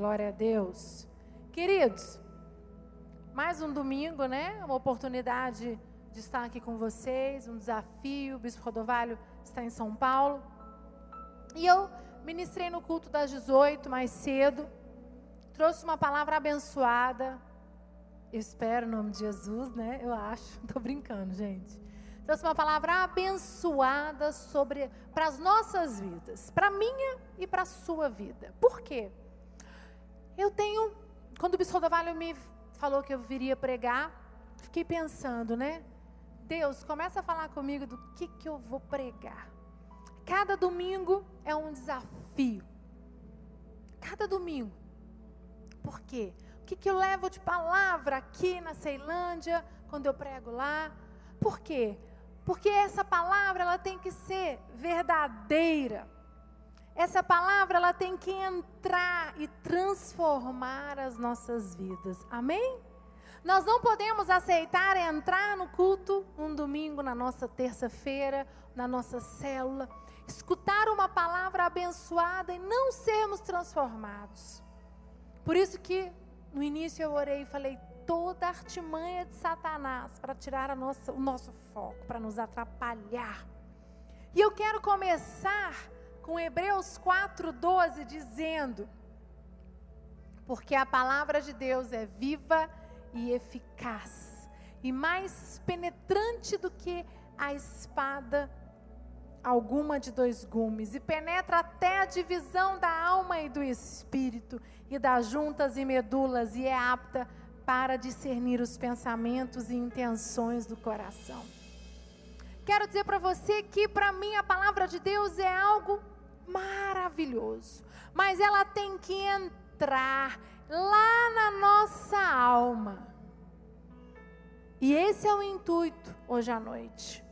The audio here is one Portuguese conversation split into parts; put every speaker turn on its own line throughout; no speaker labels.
Glória a Deus. Queridos, mais um domingo, né? Uma oportunidade de estar aqui com vocês, um desafio. O Bispo Rodovalho está em São Paulo. E eu ministrei no culto das 18 mais cedo. Trouxe uma palavra abençoada. Eu espero em nome de Jesus, né? Eu acho. Estou brincando, gente. Trouxe uma palavra abençoada sobre para as nossas vidas, para minha e para a sua vida. Por quê? Eu tenho, quando o Bispo Rodovalho me falou que eu viria pregar, fiquei pensando, né? Deus, começa a falar comigo do que, que eu vou pregar. Cada domingo é um desafio. Cada domingo. Por quê? O que, que eu levo de palavra aqui na Ceilândia, quando eu prego lá? Por quê? Porque essa palavra ela tem que ser verdadeira. Essa palavra ela tem que entrar e transformar as nossas vidas. Amém? Nós não podemos aceitar entrar no culto um domingo, na nossa terça-feira, na nossa célula, escutar uma palavra abençoada e não sermos transformados. Por isso que no início eu orei e falei toda artimanha de Satanás para tirar nossa, o nosso foco, para nos atrapalhar. E eu quero começar com Hebreus 4,12 dizendo: Porque a palavra de Deus é viva e eficaz, e mais penetrante do que a espada alguma de dois gumes, e penetra até a divisão da alma e do espírito, e das juntas e medulas, e é apta para discernir os pensamentos e intenções do coração. Quero dizer para você que, para mim, a palavra de Deus é algo maravilhoso, mas ela tem que entrar lá na nossa alma. E esse é o intuito hoje à noite.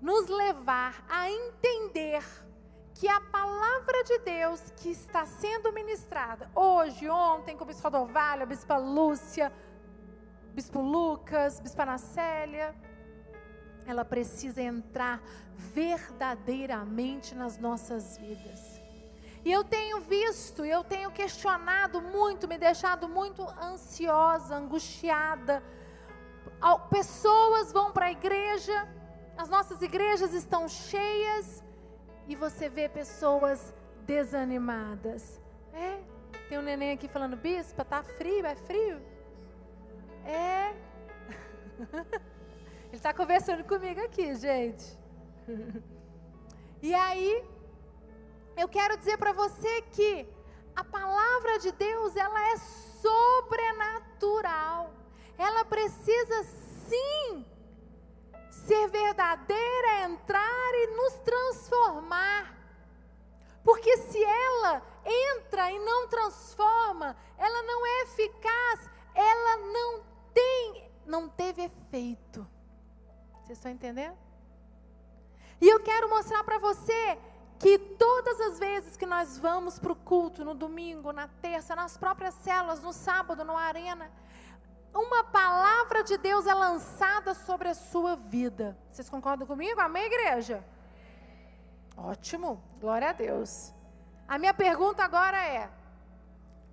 Nos levar a entender que a palavra de Deus que está sendo ministrada hoje, ontem, com o Bispo Rodovalho, a Bispa Lúcia, Bispo Lucas, Bispa Anacélia, ela precisa entrar verdadeiramente nas nossas vidas. E eu tenho visto, eu tenho questionado muito, me deixado muito ansiosa, angustiada. Pessoas vão para a igreja, as nossas igrejas estão cheias e você vê pessoas desanimadas. É, tem um neném aqui falando, bispa, tá frio, é frio? É. Ele está conversando comigo aqui, gente. e aí, eu quero dizer para você que a palavra de Deus, ela é sobrenatural. Ela precisa sim ser verdadeira, entrar e nos transformar. Porque se ela entra e não transforma, ela não é eficaz, ela não tem, não teve efeito. Vocês estão entendendo? E eu quero mostrar para você que todas as vezes que nós vamos para o culto, no domingo, na terça, nas próprias células, no sábado, na arena, uma palavra de Deus é lançada sobre a sua vida. Vocês concordam comigo? Amém, igreja? Ótimo, glória a Deus. A minha pergunta agora é: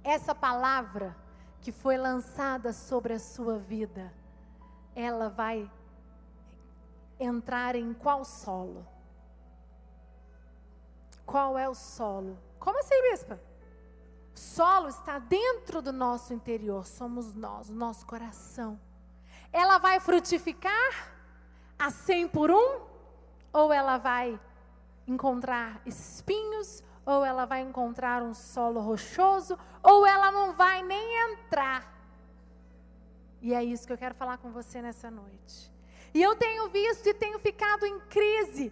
essa palavra que foi lançada sobre a sua vida, ela vai entrar em qual solo? Qual é o solo? Como assim, bispa? O solo está dentro do nosso interior, somos nós, o nosso coração. Ela vai frutificar a cem por um? Ou ela vai encontrar espinhos? Ou ela vai encontrar um solo rochoso? Ou ela não vai nem entrar? E é isso que eu quero falar com você nessa noite. E eu tenho visto e tenho ficado em crise,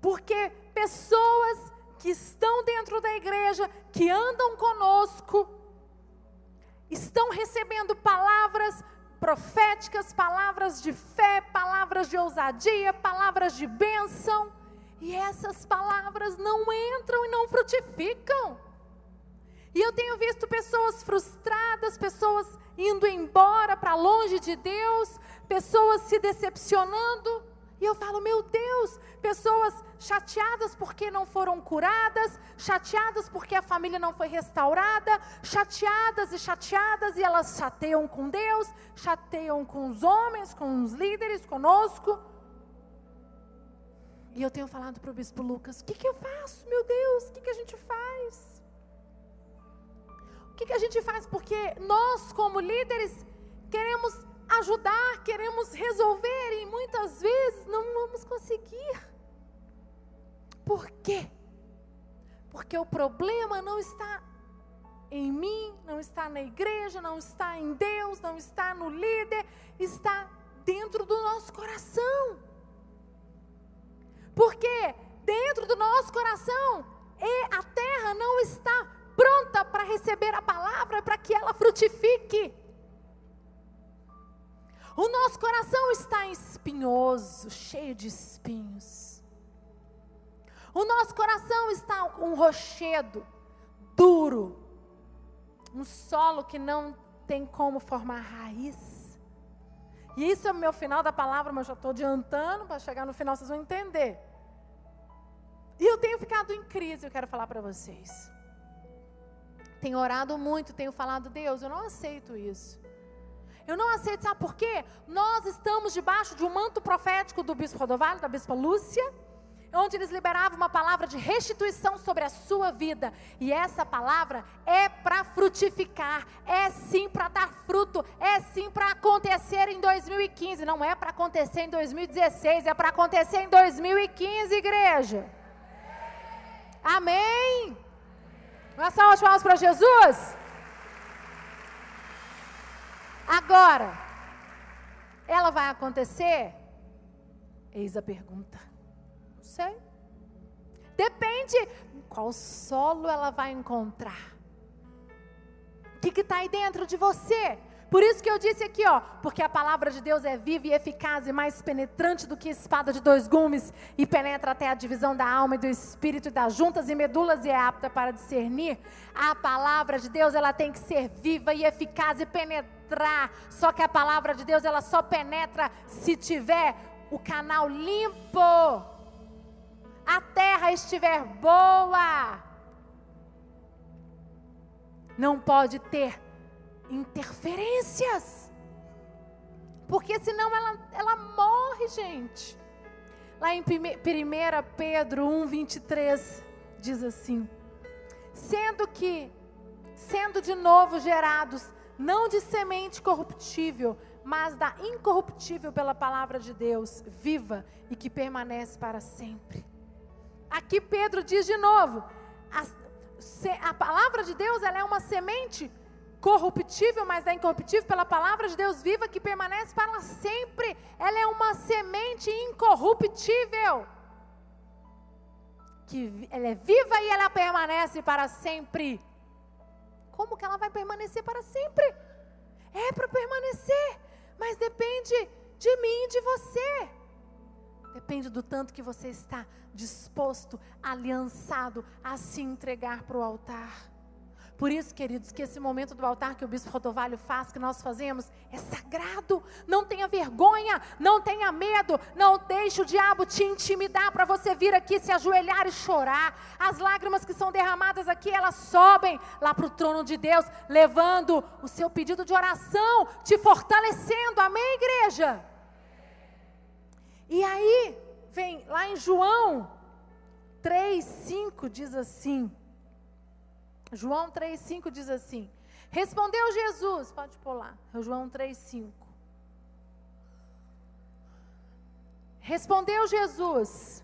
porque pessoas que estão dentro da igreja, que andam conosco, estão recebendo palavras proféticas, palavras de fé, palavras de ousadia, palavras de bênção, e essas palavras não entram e não frutificam. E eu tenho visto pessoas frustradas, pessoas indo embora para longe de Deus, pessoas se decepcionando, E eu falo, meu Deus, pessoas chateadas porque não foram curadas, chateadas porque a família não foi restaurada, chateadas e chateadas, e elas chateiam com Deus, chateiam com os homens, com os líderes, conosco. E eu tenho falado para o bispo Lucas: o que, que eu faço, meu Deus? O que, que a gente faz? O que, que a gente faz? Porque nós, como líderes, queremos ajudar, queremos resolver e muitas vezes não vamos conseguir. Por quê? Porque o problema não está em mim, não está na igreja, não está em Deus, não está no líder, está dentro do nosso coração. Porque dentro do nosso coração e a terra não está para receber a palavra para que ela frutifique. O nosso coração está espinhoso, cheio de espinhos. O nosso coração está um rochedo, duro, um solo que não tem como formar raiz. E isso é o meu final da palavra, mas já estou adiantando, para chegar no final vocês vão entender. E eu tenho ficado em crise, eu quero falar para vocês. Tenho orado muito, tenho falado, Deus, eu não aceito isso. Eu não aceito, sabe por quê? Nós estamos debaixo de um manto profético do bispo Rodovalho, da bispa Lúcia, onde eles liberavam uma palavra de restituição sobre a sua vida. E essa palavra é para frutificar, é sim para dar fruto, é sim para acontecer em 2015, não é para acontecer em 2016, é para acontecer em 2015, igreja. Amém? Uma salva de palmas para Jesus. Agora, ela vai acontecer? Eis a pergunta. Não sei. Depende qual solo ela vai encontrar. O que está aí dentro de você? Por isso que eu disse aqui, ó, porque a palavra de Deus é viva e eficaz e mais penetrante do que espada de dois gumes e penetra até a divisão da alma e do espírito e das juntas e medulas e é apta para discernir. A palavra de Deus, ela tem que ser viva e eficaz e penetrar. Só que a palavra de Deus, ela só penetra se tiver o canal limpo. A terra estiver boa. Não pode ter interferências. Porque senão ela, ela morre, gente. Lá em 1 Pedro 1, 23, diz assim: Sendo que, sendo de novo gerados, não de semente corruptível, mas da incorruptível pela palavra de Deus, viva e que permanece para sempre. Aqui Pedro diz de novo: a, a palavra de Deus ela é uma semente corruptível, mas é incorruptível pela palavra de Deus viva que permanece para sempre. Ela é uma semente incorruptível. Que ela é viva e ela permanece para sempre. Como que ela vai permanecer para sempre? É para permanecer, mas depende de mim e de você. Depende do tanto que você está disposto, aliançado a se entregar para o altar. Por isso, queridos, que esse momento do altar que o bispo Rodovalho faz, que nós fazemos, é sagrado. Não tenha vergonha, não tenha medo, não deixe o diabo te intimidar para você vir aqui se ajoelhar e chorar. As lágrimas que são derramadas aqui, elas sobem lá para o trono de Deus, levando o seu pedido de oração, te fortalecendo. Amém, igreja? E aí, vem lá em João 3, 5, diz assim. João 3,5 diz assim: Respondeu Jesus, pode pular, João 3,5. Respondeu Jesus: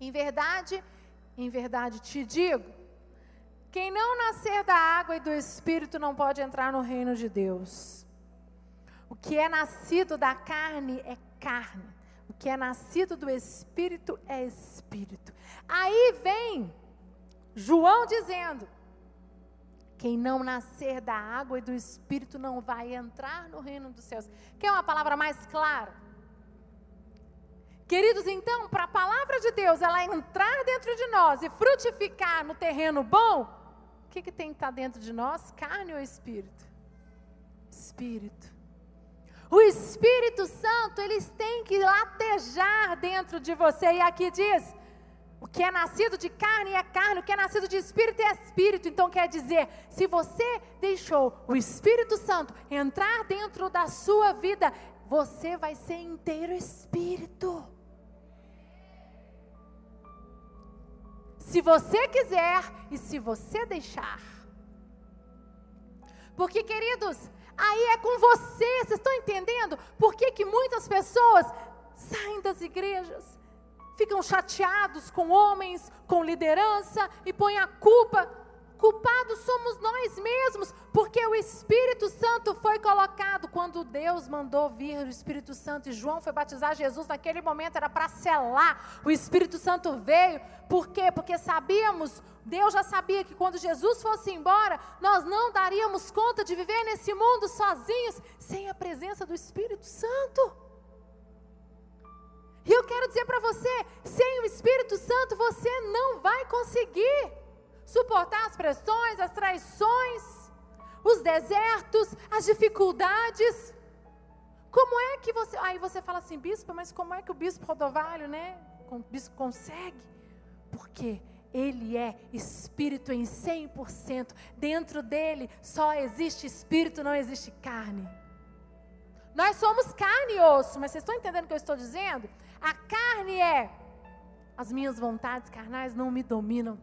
Em verdade, em verdade te digo, quem não nascer da água e do espírito não pode entrar no reino de Deus. O que é nascido da carne é carne, o que é nascido do espírito é espírito. Aí vem João dizendo: quem não nascer da água e do espírito não vai entrar no reino dos céus. Quer uma palavra mais clara? Queridos, então, para a palavra de Deus ela entrar dentro de nós e frutificar no terreno bom, o que, que tem que estar tá dentro de nós? Carne ou espírito? Espírito. O Espírito Santo, eles têm que latejar dentro de você. E aqui diz: o que é nascido de carne é carne, o que é nascido de espírito é espírito. Então quer dizer, se você deixou o Espírito Santo entrar dentro da sua vida, você vai ser inteiro espírito. Se você quiser e se você deixar. Porque, queridos, aí é com você, vocês estão entendendo? Por que, que muitas pessoas saem das igrejas, ficam chateados com homens, com liderança e põem a culpa. Culpados somos nós mesmos, porque o Espírito Santo foi colocado quando Deus mandou vir o Espírito Santo e João foi batizar Jesus. Naquele momento era para selar. O Espírito Santo veio, por quê? Porque sabíamos, Deus já sabia que quando Jesus fosse embora, nós não daríamos conta de viver nesse mundo sozinhos, sem a presença do Espírito Santo. E eu quero dizer para você: sem o Espírito Santo você não vai conseguir suportar as pressões, as traições, os desertos, as dificuldades. Como é que você. Aí você fala assim, bispo, mas como é que o bispo Rodovalho, né? O bispo consegue? Porque ele é espírito em 100%. Dentro dele só existe espírito, não existe carne. Nós somos carne e osso, mas vocês estão entendendo o que eu estou dizendo? A carne é as minhas vontades carnais não me dominam.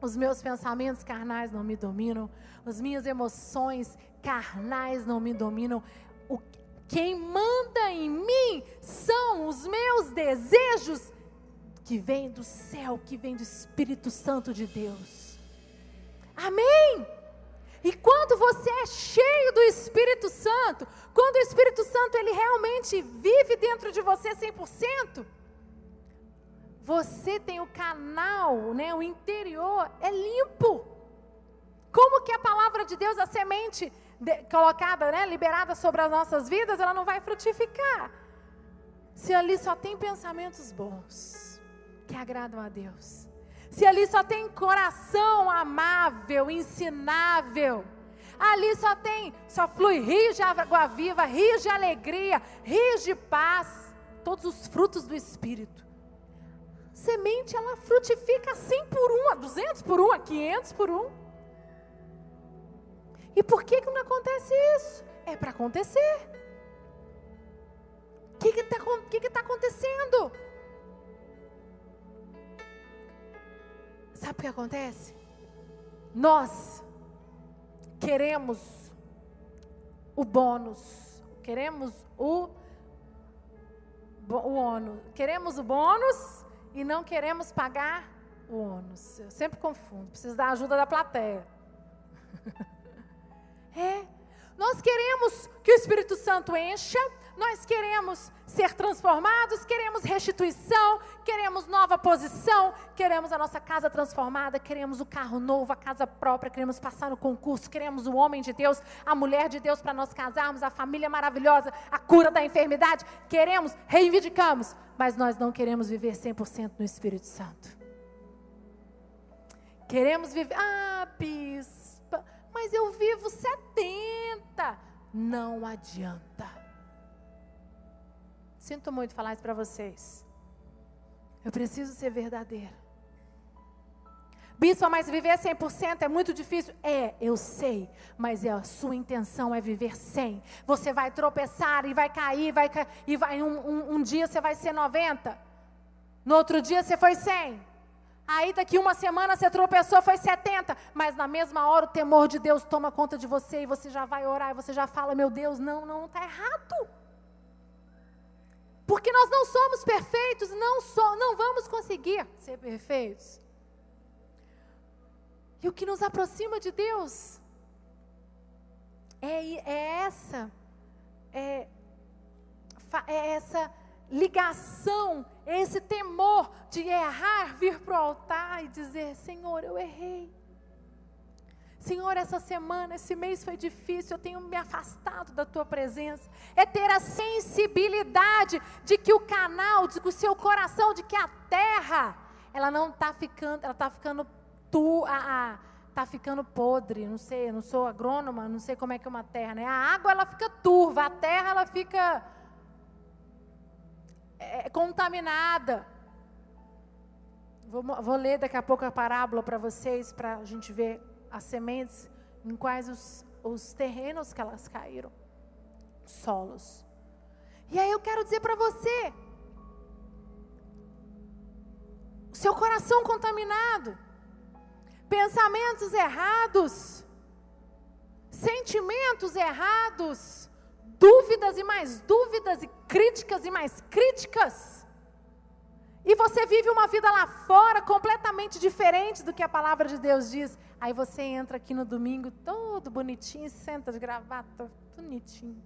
Os meus pensamentos carnais não me dominam. As minhas emoções carnais não me dominam. O, quem manda em mim são os meus desejos que vêm do céu, que vêm do Espírito Santo de Deus. Amém? E quando você é cheio do Espírito Santo, quando o Espírito Santo ele realmente vive dentro de você 100%, você tem o canal, né, o interior é limpo. Como que a palavra de Deus, a semente de, colocada, né, liberada sobre as nossas vidas, ela não vai frutificar? Se ali só tem pensamentos bons, que agradam a Deus. Se ali só tem coração amável, ensinável, ali só tem, só flui rios de água viva, rios de alegria, rios de paz, todos os frutos do Espírito. Semente, ela frutifica 100 por um, a 200 por um, a 500 por um. E por que, que não acontece isso? É para acontecer. O que está tá acontecendo? Sabe o que acontece? Nós queremos o bônus, queremos o, o ônus, queremos o bônus e não queremos pagar o ônus. Eu sempre confundo, preciso da ajuda da plateia. é, nós queremos que o Espírito Santo encha, nós queremos ser transformados, queremos restituição, queremos nova posição, queremos a nossa casa transformada, queremos o carro novo, a casa própria, queremos passar no concurso, queremos o homem de Deus, a mulher de Deus para nós casarmos, a família maravilhosa, a cura da enfermidade. Queremos, reivindicamos, mas nós não queremos viver 100% no Espírito Santo. Queremos viver, ah, bispa, mas eu vivo 70. Não adianta. Sinto muito falar isso para vocês. Eu preciso ser verdadeira. Bispo, mas viver 100% é muito difícil. É, eu sei, mas é a sua intenção é viver 100. Você vai tropeçar e vai cair, vai e vai um, um, um dia você vai ser 90. No outro dia você foi 100. Aí daqui uma semana você tropeçou, foi 70, mas na mesma hora o temor de Deus toma conta de você e você já vai orar e você já fala: "Meu Deus, não, não está errado". Porque nós não somos perfeitos, não, so, não vamos conseguir ser perfeitos. E o que nos aproxima de Deus é, é essa, é, é essa ligação, é esse temor de errar, vir para o altar e dizer: Senhor, eu errei. Senhor, essa semana, esse mês foi difícil, eu tenho me afastado da tua presença. É ter a sensibilidade de que o canal, de que o seu coração, de que a terra, ela não está ficando, ela está ficando tu, a, a tá ficando podre, não sei, eu não sou agrônoma, não sei como é que é uma terra, né? A água ela fica turva, a terra ela fica é, contaminada. Vou, vou, ler daqui a pouco a parábola para vocês, para a gente ver as sementes, em quais os, os terrenos que elas caíram, solos. E aí eu quero dizer para você, seu coração contaminado, pensamentos errados, sentimentos errados, dúvidas e mais dúvidas, e críticas e mais críticas. E você vive uma vida lá fora completamente diferente do que a palavra de Deus diz. Aí você entra aqui no domingo todo bonitinho, senta de gravata, bonitinho.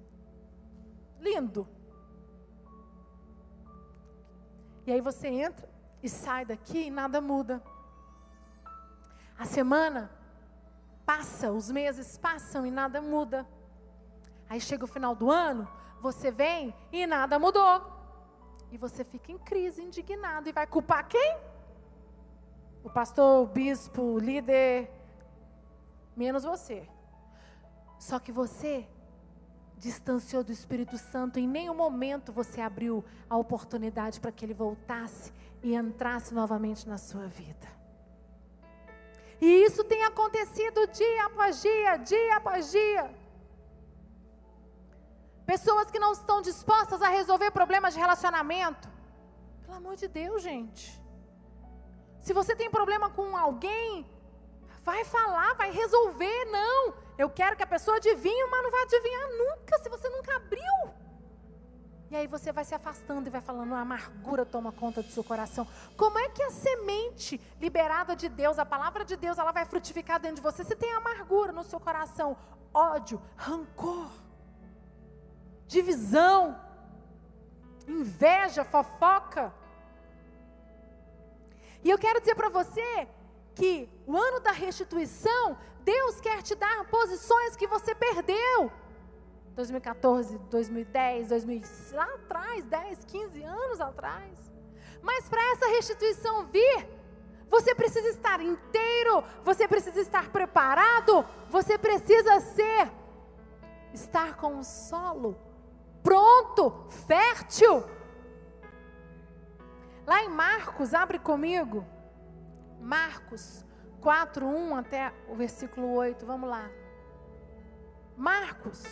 Lindo. E aí você entra e sai daqui e nada muda. A semana passa, os meses passam e nada muda. Aí chega o final do ano, você vem e nada mudou. E você fica em crise, indignado e vai culpar quem? O pastor, o bispo, o líder, menos você. Só que você distanciou do Espírito Santo, em nenhum momento você abriu a oportunidade para que ele voltasse e entrasse novamente na sua vida. E isso tem acontecido dia após dia, dia após dia. Pessoas que não estão dispostas a resolver problemas de relacionamento. Pelo amor de Deus, gente. Se você tem problema com alguém, vai falar, vai resolver. Não, eu quero que a pessoa adivinhe, mas não vai adivinhar nunca se você nunca abriu. E aí você vai se afastando e vai falando, a amargura toma conta do seu coração. Como é que a semente liberada de Deus, a palavra de Deus, ela vai frutificar dentro de você? Se tem amargura no seu coração, ódio, rancor, divisão, inveja, fofoca. E eu quero dizer para você que o ano da restituição, Deus quer te dar posições que você perdeu. 2014, 2010, 2000, lá atrás, 10, 15 anos atrás. Mas para essa restituição vir, você precisa estar inteiro, você precisa estar preparado, você precisa ser, estar com o solo pronto, fértil. Lá em Marcos, abre comigo, Marcos 4, 1 até o versículo 8, vamos lá. Marcos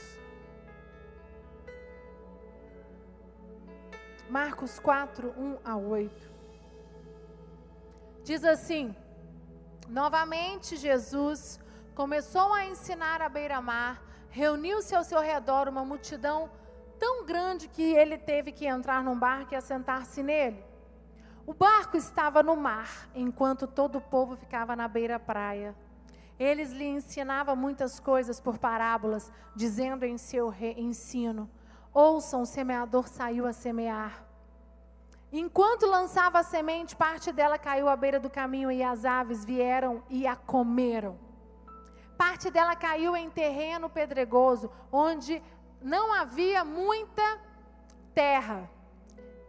Marcos 4, 1 a 8. Diz assim: Novamente Jesus começou a ensinar à beira-mar, reuniu-se ao seu redor uma multidão tão grande que ele teve que entrar num barco e assentar-se nele. O barco estava no mar, enquanto todo o povo ficava na beira-praia. Eles lhe ensinavam muitas coisas por parábolas, dizendo em seu ensino: Ouçam, o semeador saiu a semear. Enquanto lançava a semente, parte dela caiu à beira do caminho e as aves vieram e a comeram. Parte dela caiu em terreno pedregoso, onde não havia muita terra.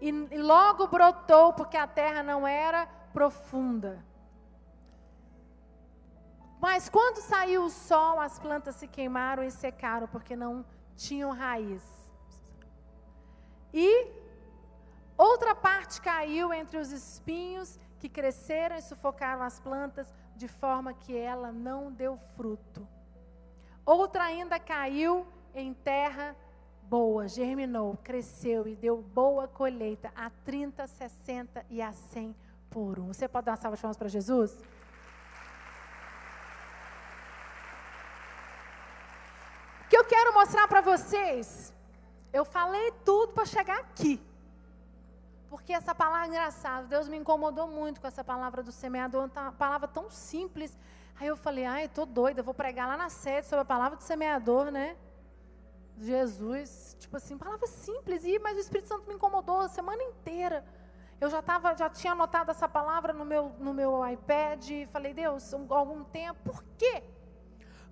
E, logo brotou, porque a terra não era profunda. Mas quando saiu o sol, as plantas se queimaram e secaram, porque não tinham raiz. E outra parte caiu entre os espinhos que cresceram e sufocaram as plantas, de forma que ela não deu fruto. Outra ainda caiu em terra boa, germinou, cresceu e deu boa colheita a 30, 60 e a 100 por um. Você pode dar uma salva de palmas para Jesus? O que eu quero mostrar para vocês, eu falei tudo para chegar aqui. Porque essa palavra é engraçada, Deus me incomodou muito com essa palavra do semeador, uma palavra tão simples. Aí eu falei, ai, estou doida, vou pregar lá na sede sobre a palavra do semeador, né? Jesus, tipo assim, palavra simples, e, mas o Espírito Santo me incomodou a semana inteira. Eu já, tava, já tinha anotado essa palavra no meu, no meu iPad e falei, Deus, um, algum tempo, por quê?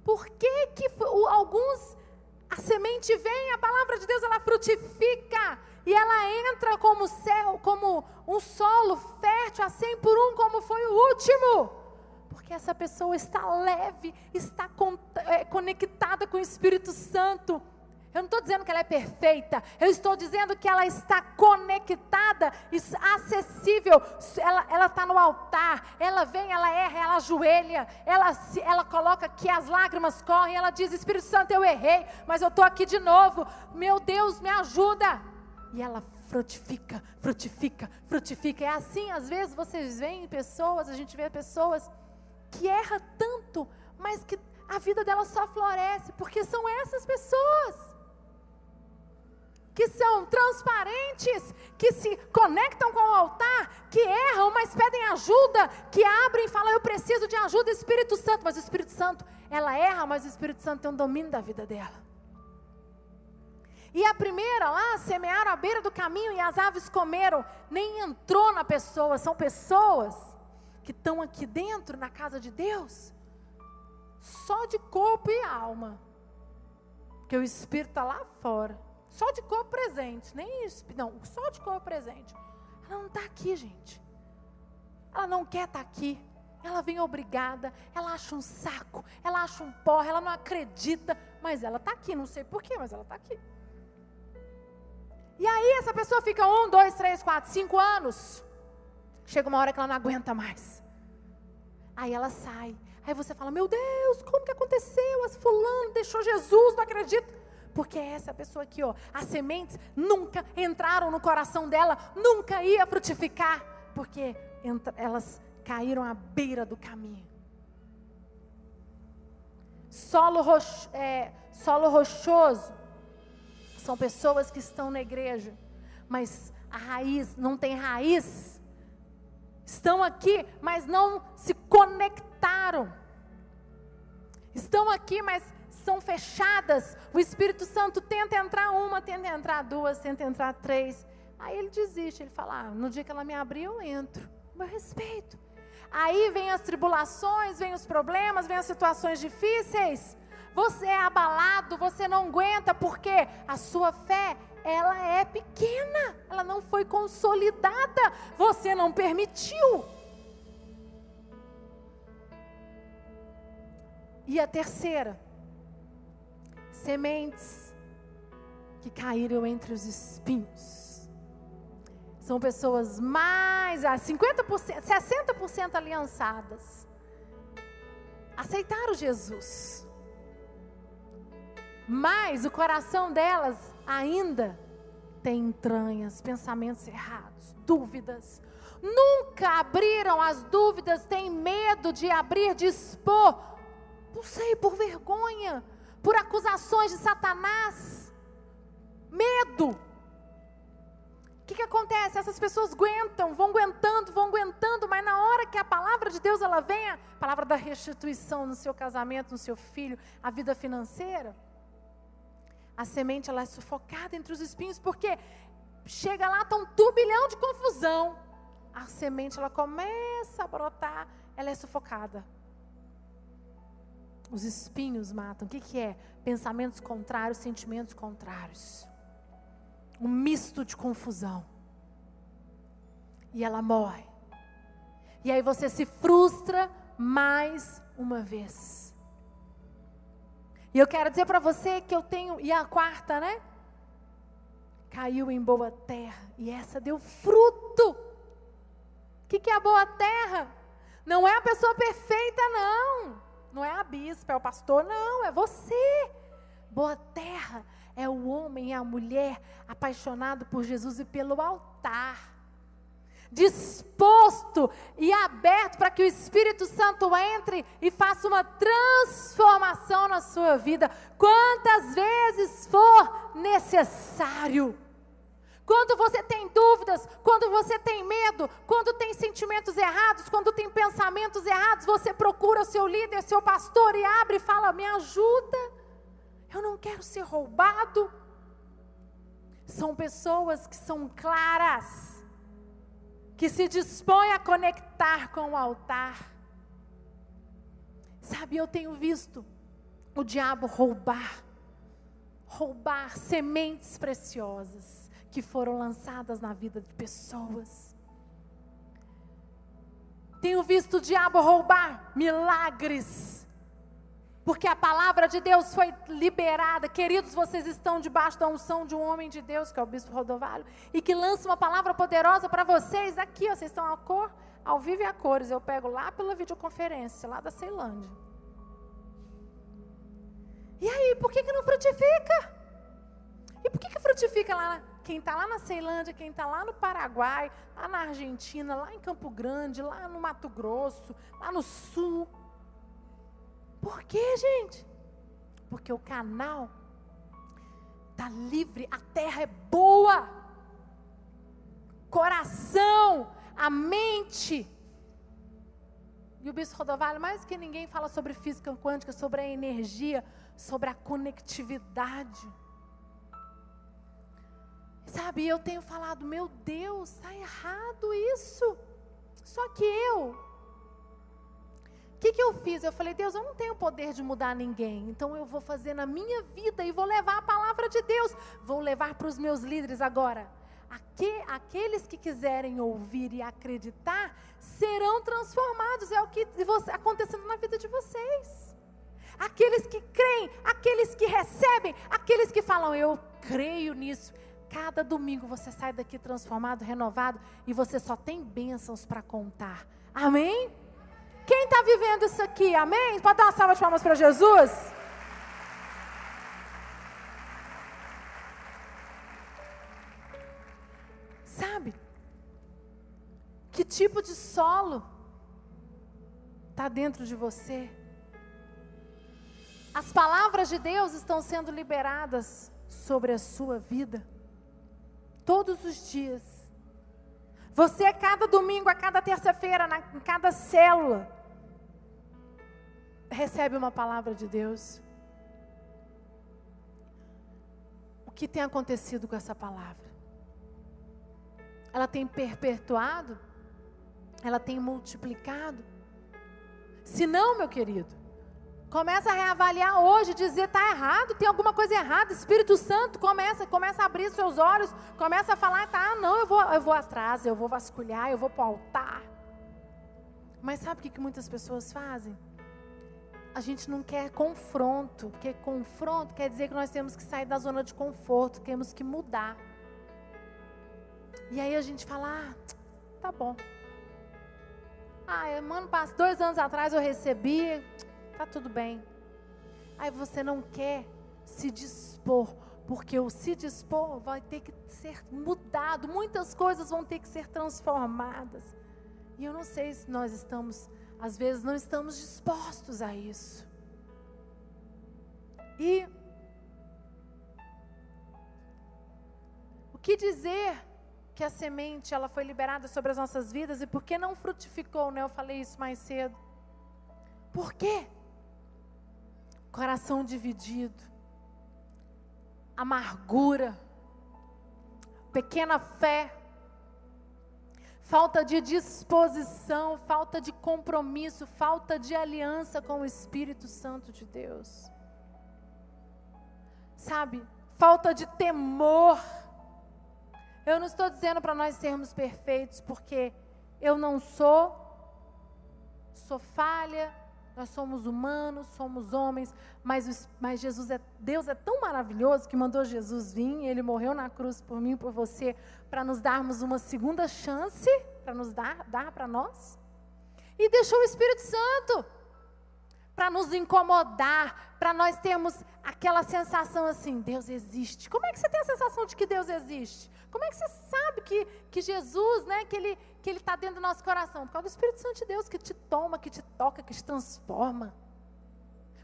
Por que, que alguns, a semente vem, a palavra de Deus, ela frutifica, e ela entra como céu, como um solo fértil a 100 por um, como foi o último? Porque essa pessoa está leve, está é, conectada com o Espírito Santo. Eu não estou dizendo que ela é perfeita, eu estou dizendo que ela está conectada, acessível. Ela está no altar, ela vem, ela erra, ela ajoelha, ela, ela coloca que as lágrimas correm, ela diz: Espírito Santo, eu errei, mas eu estou aqui de novo. Meu Deus, me ajuda. E ela frutifica, frutifica, frutifica. É assim, às vezes vocês veem pessoas, a gente vê pessoas que erram tanto, mas que a vida dela só floresce, porque são essas pessoas que são transparentes, que se conectam com o altar, que erram, mas pedem ajuda, que abrem e falam: Eu preciso de ajuda, Espírito Santo. Mas o Espírito Santo, ela erra, mas o Espírito Santo tem um domínio da vida dela. E a primeira lá, semearam à beira do caminho e as aves comeram, nem entrou na pessoa. São pessoas que estão aqui dentro, na casa de Deus, só de corpo e alma, porque o Espírito está lá fora. Só de corpo presente, nem não, só de corpo presente. Ela não está aqui, gente. Ela não quer estar tá aqui. Ela vem obrigada, ela acha um saco, ela acha um porra, ela não acredita, mas ela está aqui, não sei porquê, mas ela está aqui. E aí essa pessoa fica um, dois, três, quatro, cinco anos. Chega uma hora que ela não aguenta mais. Aí ela sai. Aí você fala: Meu Deus, como que aconteceu? As fulano deixou Jesus, não acredito. Porque é essa pessoa aqui, ó, as sementes nunca entraram no coração dela, nunca ia frutificar, porque elas caíram à beira do caminho. Solo, é, solo rochoso são pessoas que estão na igreja, mas a raiz não tem raiz. Estão aqui, mas não se conectaram. Estão aqui, mas são fechadas. O Espírito Santo tenta entrar uma, tenta entrar duas, tenta entrar três. Aí ele desiste, ele fala: ah, no dia que ela me abrir, eu entro. Meu respeito. Aí vem as tribulações, vem os problemas, vem as situações difíceis. Você é abalado, você não aguenta, porque a sua fé, ela é pequena, ela não foi consolidada, você não permitiu. E a terceira, sementes que caíram entre os espinhos. São pessoas mais, 50%, 60% aliançadas. Aceitaram Jesus. Mas o coração delas ainda tem entranhas, pensamentos errados, dúvidas. Nunca abriram as dúvidas, têm medo de abrir, de expor. Não sei, por vergonha por acusações de Satanás, medo. O que, que acontece? Essas pessoas aguentam, vão aguentando, vão aguentando, mas na hora que a palavra de Deus ela vem, a palavra da restituição no seu casamento, no seu filho, a vida financeira, a semente ela é sufocada entre os espinhos, porque chega lá, está um turbilhão de confusão. A semente ela começa a brotar, ela é sufocada. Os espinhos matam. O que, que é? Pensamentos contrários, sentimentos contrários. Um misto de confusão. E ela morre. E aí você se frustra mais uma vez. E eu quero dizer para você que eu tenho. E a quarta, né? Caiu em boa terra. E essa deu fruto. O que, que é a boa terra? Não é a pessoa perfeita, não. Não é a bispa, é o pastor, não, é você. Boa terra é o homem e a mulher apaixonado por Jesus e pelo altar. Disposto e aberto para que o Espírito Santo entre e faça uma transformação na sua vida, quantas vezes for necessário. Quando você tem dúvidas, quando você tem medo, quando tem sentimentos errados, quando tem pensamentos errados, você procura o seu líder, seu pastor e abre e fala: Me ajuda. Eu não quero ser roubado. São pessoas que são claras, que se dispõem a conectar com o altar. Sabe, eu tenho visto o diabo roubar, roubar sementes preciosas que foram lançadas na vida de pessoas. Tenho visto o diabo roubar milagres. Porque a palavra de Deus foi liberada. Queridos, vocês estão debaixo da unção de um homem de Deus, que é o bispo Rodovalho, e que lança uma palavra poderosa para vocês aqui, ó, vocês estão a cor, ao vivo e a cores. Eu pego lá pela videoconferência, lá da Ceilândia. E aí, por que, que não frutifica? E por que, que frutifica lá quem está lá na Ceilândia, quem está lá no Paraguai, lá na Argentina, lá em Campo Grande, lá no Mato Grosso, lá no Sul. Por quê, gente? Porque o canal está livre, a terra é boa. Coração, a mente. E o Bispo Rodovalho, mais que ninguém, fala sobre física quântica, sobre a energia, sobre a conectividade. Sabe, eu tenho falado, meu Deus, está errado isso. Só que eu, o que, que eu fiz? Eu falei, Deus, eu não tenho poder de mudar ninguém, então eu vou fazer na minha vida e vou levar a palavra de Deus, vou levar para os meus líderes agora. Aqueles que quiserem ouvir e acreditar serão transformados, é o que está acontecendo na vida de vocês. Aqueles que creem, aqueles que recebem, aqueles que falam, eu creio nisso, Cada domingo você sai daqui transformado, renovado e você só tem bênçãos para contar. Amém? Quem está vivendo isso aqui? Amém? Pode dar uma salva de palmas para Jesus? Sabe? Que tipo de solo está dentro de você? As palavras de Deus estão sendo liberadas sobre a sua vida todos os dias. Você, a cada domingo, a cada terça-feira, em cada célula, recebe uma palavra de Deus. O que tem acontecido com essa palavra? Ela tem perpetuado? Ela tem multiplicado? Se não, meu querido, Começa a reavaliar hoje, dizer está errado, tem alguma coisa errada. Espírito Santo começa, começa a abrir seus olhos, começa a falar, tá, não, eu vou, eu vou atrás, eu vou vasculhar, eu vou para o altar. Mas sabe o que, que muitas pessoas fazem? A gente não quer confronto, porque confronto quer dizer que nós temos que sair da zona de conforto, temos que mudar. E aí a gente fala, ah, tá bom. Ah, mano, dois anos atrás eu recebi, Tá tudo bem. Aí você não quer se dispor, porque o se dispor vai ter que ser mudado, muitas coisas vão ter que ser transformadas. E eu não sei se nós estamos, às vezes, não estamos dispostos a isso. E o que dizer que a semente ela foi liberada sobre as nossas vidas e por que não frutificou, né? Eu falei isso mais cedo. Por quê? Coração dividido, amargura, pequena fé, falta de disposição, falta de compromisso, falta de aliança com o Espírito Santo de Deus. Sabe, falta de temor. Eu não estou dizendo para nós sermos perfeitos, porque eu não sou, sou falha, nós somos humanos, somos homens, mas, mas Jesus é Deus é tão maravilhoso que mandou Jesus vir, ele morreu na cruz por mim, por você, para nos darmos uma segunda chance, para nos dar, dar para nós. E deixou o Espírito Santo para nos incomodar, para nós termos aquela sensação assim, Deus existe. Como é que você tem a sensação de que Deus existe? Como é que você sabe que, que Jesus, né, que Ele que Ele está dentro do nosso coração? Por causa do Espírito Santo de Deus que te toma, que te toca, que te transforma.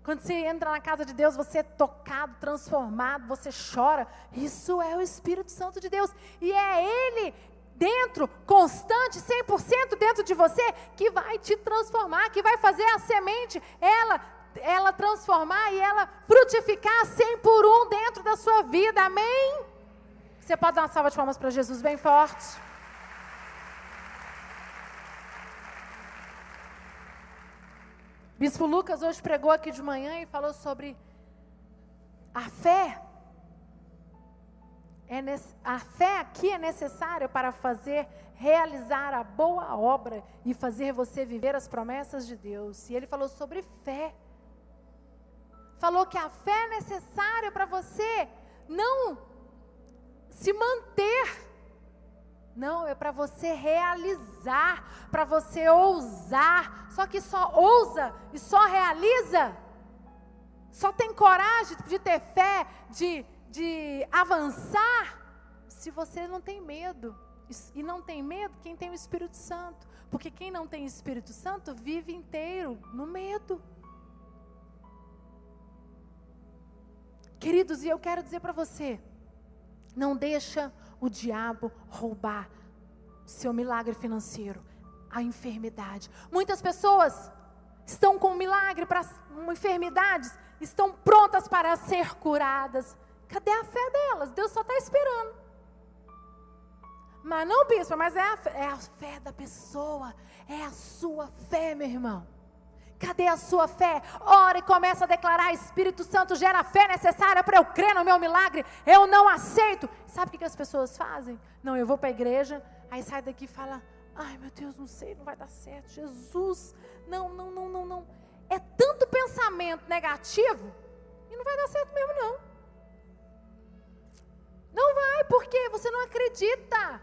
Quando você entra na casa de Deus, você é tocado, transformado, você chora. Isso é o Espírito Santo de Deus. E é Ele dentro, constante, 100% dentro de você, que vai te transformar, que vai fazer a semente, ela, ela transformar e ela frutificar 100 por um dentro da sua vida. Amém? Você pode dar uma salva de palmas para Jesus bem forte? Bispo Lucas hoje pregou aqui de manhã e falou sobre a fé. é a fé aqui é necessária para fazer realizar a boa obra e fazer você viver as promessas de Deus. E ele falou sobre fé. Falou que a fé é necessária para você não se manter. Não, é para você realizar, para você ousar. Só que só ousa e só realiza. Só tem coragem de ter fé, de de avançar se você não tem medo. E não tem medo quem tem o Espírito Santo. Porque quem não tem Espírito Santo vive inteiro no medo. Queridos, e eu quero dizer para você, não deixa o diabo roubar seu milagre financeiro, a enfermidade. Muitas pessoas estão com um milagre para enfermidades, estão prontas para ser curadas, Cadê a fé delas? Deus só está esperando. Mas não, bispo, mas é a, é a fé da pessoa. É a sua fé, meu irmão. Cadê a sua fé? Ora e começa a declarar: Espírito Santo gera a fé necessária para eu crer no meu milagre. Eu não aceito. Sabe o que, que as pessoas fazem? Não, eu vou para a igreja, aí sai daqui e fala: Ai meu Deus, não sei, não vai dar certo. Jesus, não, não, não, não, não. É tanto pensamento negativo e não vai dar certo mesmo, não. Não vai, porque você não acredita.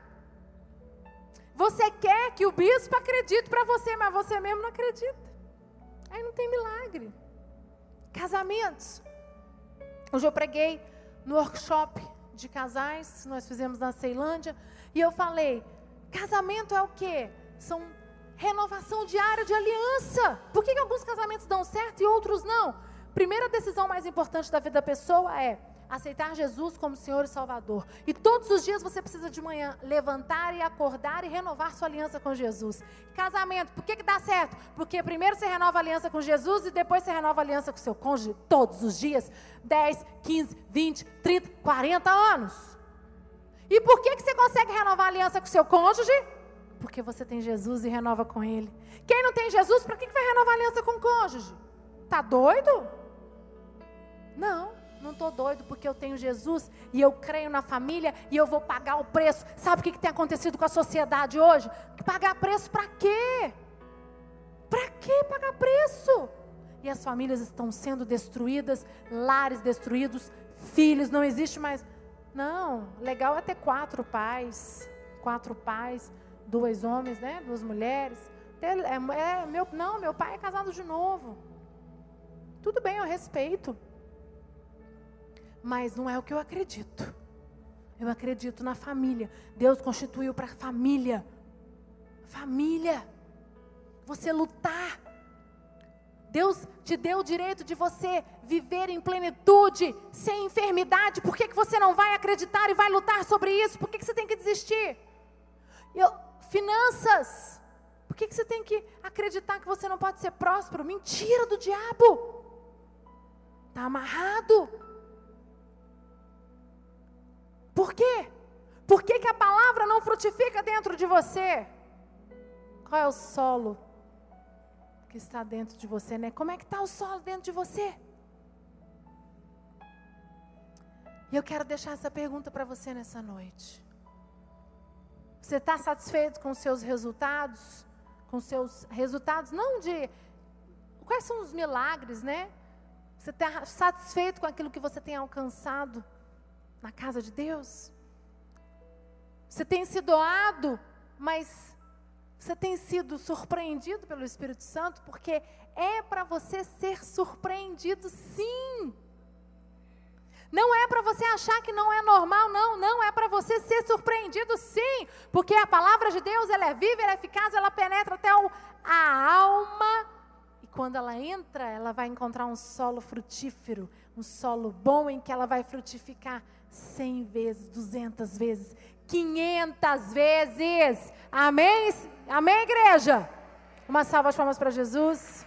Você quer que o bispo acredite para você, mas você mesmo não acredita. Aí não tem milagre. Casamentos. Hoje eu preguei no workshop de casais, nós fizemos na Ceilândia, e eu falei: casamento é o quê? São renovação diária de aliança. Por que, que alguns casamentos dão certo e outros não? Primeira decisão mais importante da vida da pessoa é aceitar Jesus como Senhor e Salvador. E todos os dias você precisa de manhã levantar e acordar e renovar sua aliança com Jesus. Casamento, por que, que dá certo? Porque primeiro você renova a aliança com Jesus e depois você renova a aliança com seu cônjuge todos os dias 10, 15, 20, 30, 40 anos. E por que, que você consegue renovar a aliança com seu cônjuge? Porque você tem Jesus e renova com ele. Quem não tem Jesus, para que, que vai renovar a aliança com o cônjuge? Tá doido? Não. Não estou doido porque eu tenho Jesus e eu creio na família e eu vou pagar o preço. Sabe o que, que tem acontecido com a sociedade hoje? Pagar preço para quê? Para que pagar preço? E as famílias estão sendo destruídas, lares destruídos, filhos, não existe mais. Não, legal é ter quatro pais, quatro pais, dois homens, né? Duas mulheres. É, é, meu, não, meu pai é casado de novo. Tudo bem, eu respeito mas não é o que eu acredito. Eu acredito na família. Deus constituiu para família. Família. Você lutar. Deus te deu o direito de você viver em plenitude, sem enfermidade. Por que, que você não vai acreditar e vai lutar sobre isso? Por que, que você tem que desistir? Eu, finanças. Por que, que você tem que acreditar que você não pode ser próspero? Mentira do diabo. Está amarrado. Por quê? Por que, que a palavra não frutifica dentro de você? Qual é o solo que está dentro de você, né? Como é que está o solo dentro de você? E eu quero deixar essa pergunta para você nessa noite. Você está satisfeito com os seus resultados? Com os seus resultados, não de. Quais são os milagres, né? Você está satisfeito com aquilo que você tem alcançado? Na casa de Deus? Você tem se doado, mas você tem sido surpreendido pelo Espírito Santo, porque é para você ser surpreendido, sim. Não é para você achar que não é normal, não, não, é para você ser surpreendido, sim, porque a palavra de Deus, ela é viva, ela é eficaz, ela penetra até o, a alma, e quando ela entra, ela vai encontrar um solo frutífero, um solo bom em que ela vai frutificar cem vezes, duzentas vezes, quinhentas vezes. Amém? Amém, igreja? Uma salva de palmas para Jesus.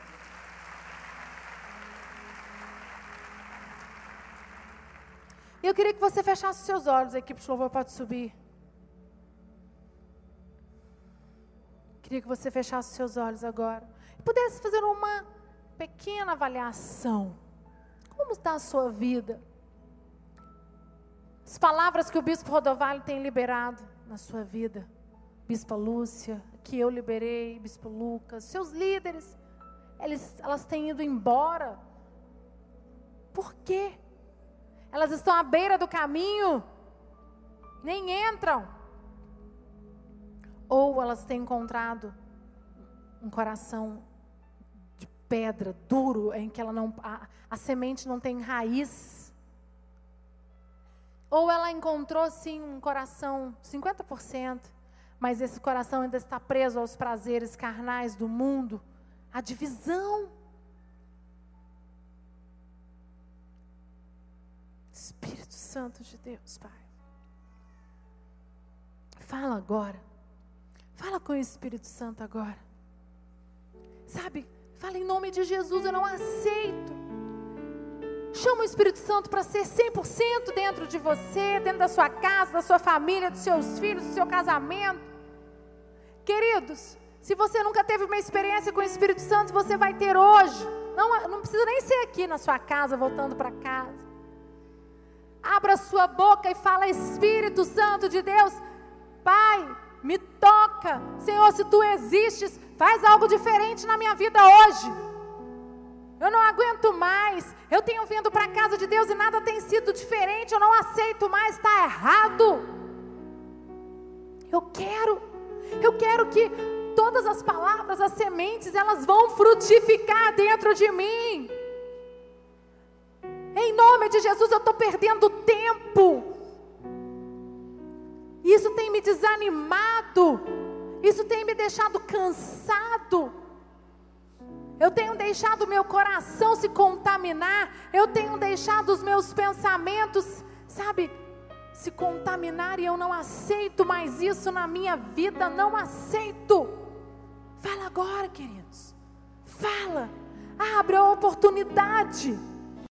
Eu queria que você fechasse os seus olhos, a equipe de louvor pode subir. Queria que você fechasse os seus olhos agora. E pudesse fazer uma pequena avaliação. Como está a sua vida? As palavras que o bispo Rodovalho tem liberado na sua vida. Bispa Lúcia, que eu liberei, Bispo Lucas, seus líderes, eles, elas têm ido embora. Por quê? Elas estão à beira do caminho, nem entram. Ou elas têm encontrado um coração pedra, duro, em que ela não, a, a semente não tem raiz. Ou ela encontrou sim um coração 50%, mas esse coração ainda está preso aos prazeres carnais do mundo, a divisão. Espírito Santo de Deus, Pai. Fala agora. Fala com o Espírito Santo agora. Sabe? Fala em nome de Jesus, eu não aceito. Chama o Espírito Santo para ser 100% dentro de você, dentro da sua casa, da sua família, dos seus filhos, do seu casamento. Queridos, se você nunca teve uma experiência com o Espírito Santo, você vai ter hoje. Não, não precisa nem ser aqui na sua casa, voltando para casa. Abra sua boca e fala: Espírito Santo de Deus, Pai, me toca. Senhor, se tu existes, faz algo diferente na minha vida hoje. Eu não aguento mais. Eu tenho vindo para a casa de Deus e nada tem sido diferente. Eu não aceito mais, está errado. Eu quero, eu quero que todas as palavras, as sementes, elas vão frutificar dentro de mim. Em nome de Jesus, eu estou perdendo tempo. Isso tem me desanimado. Isso tem me deixado cansado. Eu tenho deixado meu coração se contaminar. Eu tenho deixado os meus pensamentos, sabe, se contaminar e eu não aceito mais isso na minha vida. Não aceito. Fala agora, queridos. Fala. Abre a oportunidade.